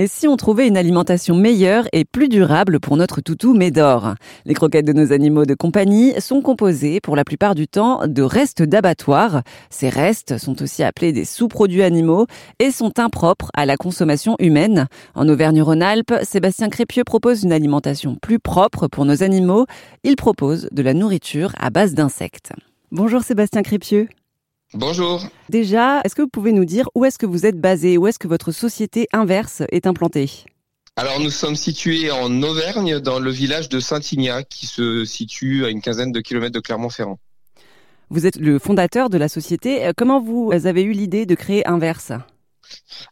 Et si on trouvait une alimentation meilleure et plus durable pour notre toutou Médor? Les croquettes de nos animaux de compagnie sont composées pour la plupart du temps de restes d'abattoirs. Ces restes sont aussi appelés des sous-produits animaux et sont impropres à la consommation humaine. En Auvergne-Rhône-Alpes, Sébastien Crépieux propose une alimentation plus propre pour nos animaux. Il propose de la nourriture à base d'insectes. Bonjour Sébastien Crépieux. Bonjour. Déjà, est-ce que vous pouvez nous dire où est-ce que vous êtes basé, où est-ce que votre société inverse est implantée? Alors nous sommes situés en Auvergne, dans le village de Saint-Ignat, qui se situe à une quinzaine de kilomètres de Clermont-Ferrand. Vous êtes le fondateur de la société. Comment vous avez eu l'idée de créer Inverse?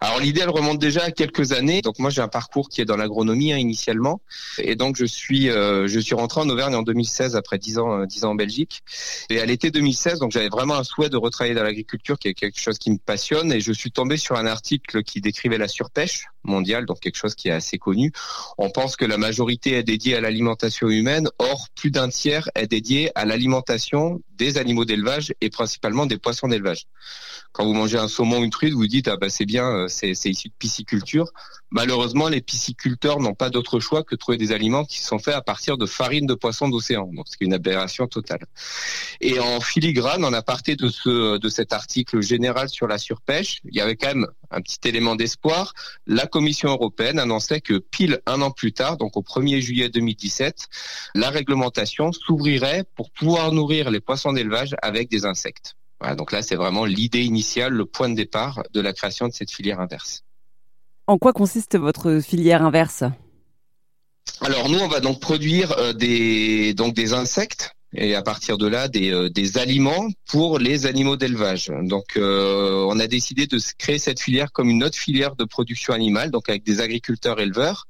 Alors l'idée, elle remonte déjà à quelques années. Donc moi, j'ai un parcours qui est dans l'agronomie hein, initialement, et donc je suis euh, je suis rentré en Auvergne en 2016 après 10 ans euh, 10 ans en Belgique. Et à l'été 2016, donc j'avais vraiment un souhait de retravailler dans l'agriculture, qui est quelque chose qui me passionne, et je suis tombé sur un article qui décrivait la surpêche mondiale, donc quelque chose qui est assez connu. On pense que la majorité est dédiée à l'alimentation humaine, or plus d'un tiers est dédié à l'alimentation des animaux d'élevage et principalement des poissons d'élevage. Quand vous mangez un saumon ou une truite, vous dites ah bah c'est bien, euh, c'est issu de pisciculture. Malheureusement, les pisciculteurs n'ont pas d'autre choix que de trouver des aliments qui sont faits à partir de farine de poissons d'océan, donc c'est une aberration totale. Et en filigrane, en aparté de ce de cet article général sur la surpêche, il y avait quand même un petit élément d'espoir. La Commission européenne annonçait que pile un an plus tard, donc au 1er juillet 2017, la réglementation s'ouvrirait pour pouvoir nourrir les poissons d'élevage avec des insectes. Donc là, c'est vraiment l'idée initiale, le point de départ de la création de cette filière inverse. En quoi consiste votre filière inverse? Alors nous, on va donc produire euh, des donc des insectes et à partir de là des, euh, aliments pour les animaux d'élevage. Donc euh, on a décidé de créer cette filière comme une autre filière de production animale, donc avec des agriculteurs éleveurs.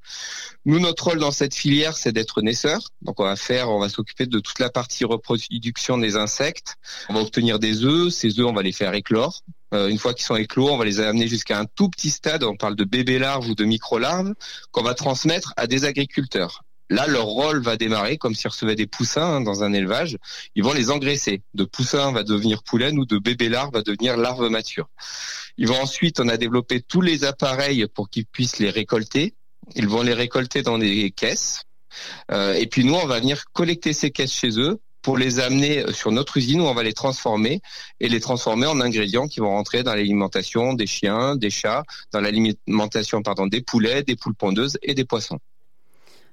Nous notre rôle dans cette filière c'est d'être naisseurs. Donc on va faire, on va s'occuper de toute la partie reproduction des insectes. On va obtenir des œufs, ces œufs on va les faire éclore. Euh, une fois qu'ils sont éclos, on va les amener jusqu'à un tout petit stade, on parle de bébés larves ou de micro-larves, qu'on va transmettre à des agriculteurs. Là, leur rôle va démarrer comme s'ils recevaient des poussins hein, dans un élevage. Ils vont les engraisser. De poussin va devenir poulaine ou de bébé larve va devenir larve mature. Ils vont ensuite, on a développé tous les appareils pour qu'ils puissent les récolter. Ils vont les récolter dans des caisses. Euh, et puis nous, on va venir collecter ces caisses chez eux pour les amener sur notre usine où on va les transformer et les transformer en ingrédients qui vont rentrer dans l'alimentation des chiens, des chats, dans l'alimentation pardon des poulets, des poules pondeuses et des poissons.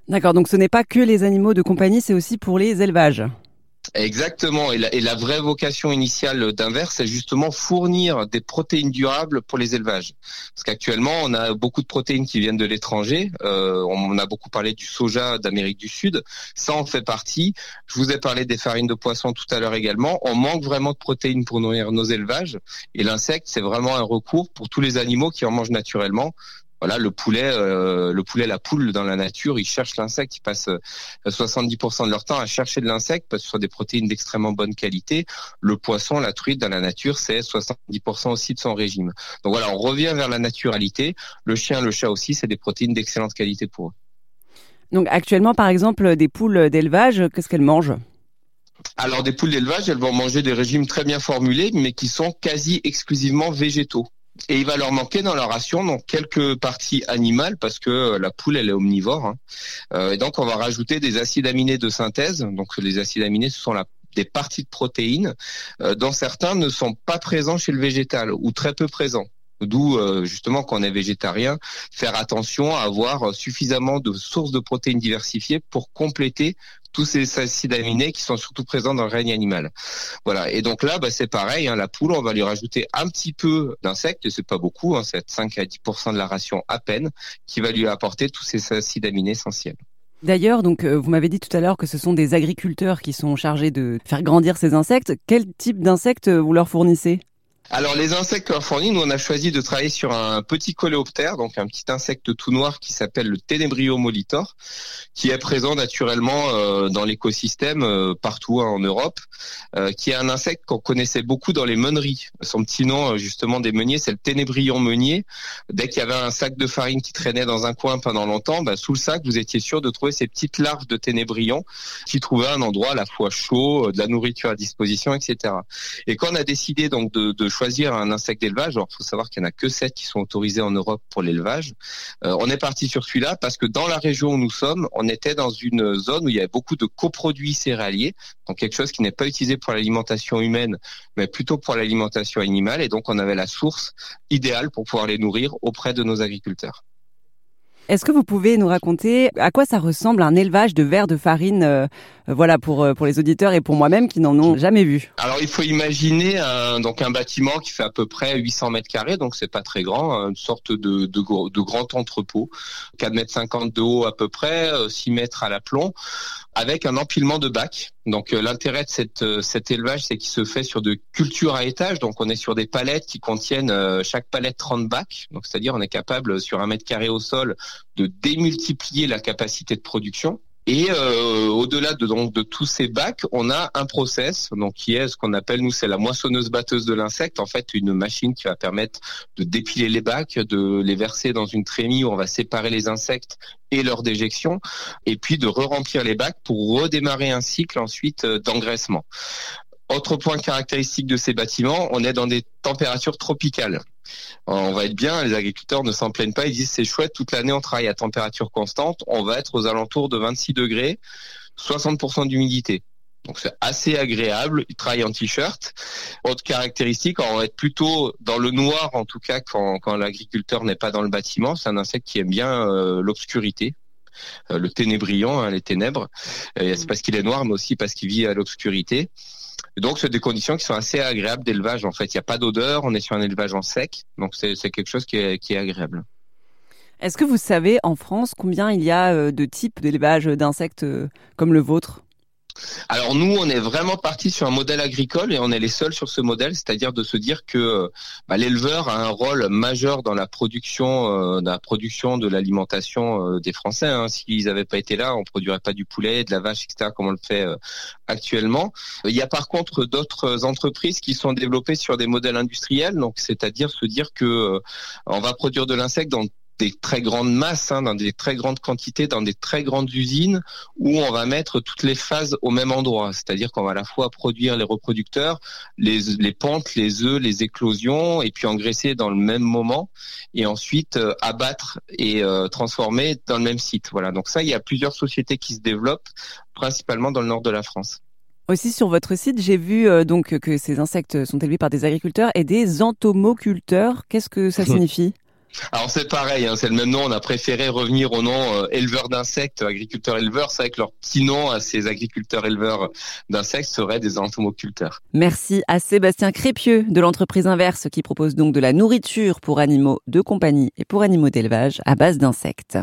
D'accord, donc ce n'est pas que les animaux de compagnie, c'est aussi pour les élevages. Exactement. Et la, et la, vraie vocation initiale d'Inverse, c'est justement fournir des protéines durables pour les élevages. Parce qu'actuellement, on a beaucoup de protéines qui viennent de l'étranger. Euh, on a beaucoup parlé du soja d'Amérique du Sud. Ça en fait partie. Je vous ai parlé des farines de poisson tout à l'heure également. On manque vraiment de protéines pour nourrir nos élevages. Et l'insecte, c'est vraiment un recours pour tous les animaux qui en mangent naturellement voilà, le poulet, euh, le poulet, la poule dans la nature, ils cherchent l'insecte, ils passent 70% euh, de leur temps à chercher de l'insecte parce que ce sont des protéines d'extrêmement bonne qualité. Le poisson, la truite dans la nature, c'est 70% aussi de son régime. Donc voilà, on revient vers la naturalité. Le chien, le chat aussi, c'est des protéines d'excellente qualité pour eux. Donc actuellement, par exemple, des poules d'élevage, qu'est-ce qu'elles mangent? Alors des poules d'élevage, elles vont manger des régimes très bien formulés, mais qui sont quasi exclusivement végétaux. Et il va leur manquer dans la ration donc quelques parties animales parce que euh, la poule elle est omnivore. Hein. Euh, et donc on va rajouter des acides aminés de synthèse. Donc les acides aminés ce sont la, des parties de protéines euh, dont certains ne sont pas présents chez le végétal ou très peu présents. D'où justement quand on est végétarien, faire attention à avoir suffisamment de sources de protéines diversifiées pour compléter tous ces acides aminés qui sont surtout présents dans le règne animal. Voilà. Et donc là, bah, c'est pareil. Hein, la poule, on va lui rajouter un petit peu d'insectes, c'est pas beaucoup, hein, c'est 5 à 10% de la ration à peine, qui va lui apporter tous ces acides aminés essentiels. D'ailleurs, donc euh, vous m'avez dit tout à l'heure que ce sont des agriculteurs qui sont chargés de faire grandir ces insectes. Quel type d'insectes vous leur fournissez? Alors les insectes qu'on fournit, nous on a choisi de travailler sur un petit coléoptère, donc un petit insecte tout noir qui s'appelle le Tenebrio molitor, qui est présent naturellement euh, dans l'écosystème euh, partout hein, en Europe, euh, qui est un insecte qu'on connaissait beaucoup dans les meuneries. Son petit nom justement des meuniers, c'est le Ténébrion meunier. Dès qu'il y avait un sac de farine qui traînait dans un coin pendant longtemps, bah, sous le sac vous étiez sûr de trouver ces petites larves de Ténébrion qui trouvaient un endroit à la fois chaud, de la nourriture à disposition, etc. Et quand on a décidé donc de, de choisir un insecte d'élevage. Alors, il faut savoir qu'il n'y en a que sept qui sont autorisés en Europe pour l'élevage. Euh, on est parti sur celui-là parce que dans la région où nous sommes, on était dans une zone où il y avait beaucoup de coproduits céréaliers, donc quelque chose qui n'est pas utilisé pour l'alimentation humaine, mais plutôt pour l'alimentation animale. Et donc, on avait la source idéale pour pouvoir les nourrir auprès de nos agriculteurs. Est-ce que vous pouvez nous raconter à quoi ça ressemble un élevage de vers de farine, euh, euh, voilà pour euh, pour les auditeurs et pour moi-même qui n'en ont jamais vu? Alors il faut imaginer un, donc un bâtiment qui fait à peu près 800 mètres carrés, donc c'est pas très grand, hein, une sorte de de, grand entrepôt, 4 mètres 50 de haut à peu près, 6 mètres à l'aplomb, avec un empilement de bacs. Donc l'intérêt de cette, cet élevage, c'est qu'il se fait sur de cultures à étage. Donc on est sur des palettes qui contiennent chaque palette 30 bacs. Donc c'est-à-dire on est capable sur un mètre carré au sol de démultiplier la capacité de production. Et euh, au-delà de donc de tous ces bacs, on a un process donc qui est ce qu'on appelle nous c'est la moissonneuse batteuse de l'insecte. En fait, une machine qui va permettre de dépiler les bacs, de les verser dans une trémie où on va séparer les insectes et leur déjection, et puis de re-remplir les bacs pour redémarrer un cycle ensuite euh, d'engraissement. Autre point caractéristique de ces bâtiments, on est dans des températures tropicales. On va être bien, les agriculteurs ne s'en plaignent pas, ils disent c'est chouette, toute l'année on travaille à température constante, on va être aux alentours de 26 degrés, 60% d'humidité. Donc c'est assez agréable, ils travaillent en t-shirt. Autre caractéristique, on va être plutôt dans le noir en tout cas quand, l'agriculteur n'est pas dans le bâtiment, c'est un insecte qui aime bien euh, l'obscurité, le ténébrion, hein, les ténèbres. c'est parce qu'il est noir, mais aussi parce qu'il vit à l'obscurité donc, c'est des conditions qui sont assez agréables d'élevage. En fait, il n'y a pas d'odeur, on est sur un élevage en sec, donc c'est quelque chose qui est, qui est agréable. Est-ce que vous savez en France combien il y a euh, de types d'élevage d'insectes euh, comme le vôtre? Alors nous, on est vraiment parti sur un modèle agricole et on est les seuls sur ce modèle, c'est-à-dire de se dire que bah, l'éleveur a un rôle majeur dans la production, euh, la production de l'alimentation euh, des Français. Hein. S'ils n'avaient pas été là, on produirait pas du poulet, de la vache, etc. comme on le fait euh, actuellement. Il y a par contre d'autres entreprises qui sont développées sur des modèles industriels, donc c'est-à-dire se dire que on va produire de l'insecte dans des très grandes masses, hein, dans des très grandes quantités, dans des très grandes usines où on va mettre toutes les phases au même endroit. C'est-à-dire qu'on va à la fois produire les reproducteurs, les, les pentes, les œufs, les éclosions, et puis engraisser dans le même moment, et ensuite euh, abattre et euh, transformer dans le même site. Voilà. Donc ça, il y a plusieurs sociétés qui se développent, principalement dans le nord de la France. Aussi sur votre site, j'ai vu euh, donc que ces insectes sont élevés par des agriculteurs et des entomoculteurs. Qu'est-ce que ça signifie? Alors c'est pareil, hein, c'est le même nom. On a préféré revenir au nom euh, éleveur d'insectes, agriculteurs éleveurs. C'est vrai que leur petit nom à ces agriculteurs éleveurs d'insectes serait des entomoculteurs. Merci à Sébastien Crépieux de l'entreprise Inverse qui propose donc de la nourriture pour animaux de compagnie et pour animaux d'élevage à base d'insectes.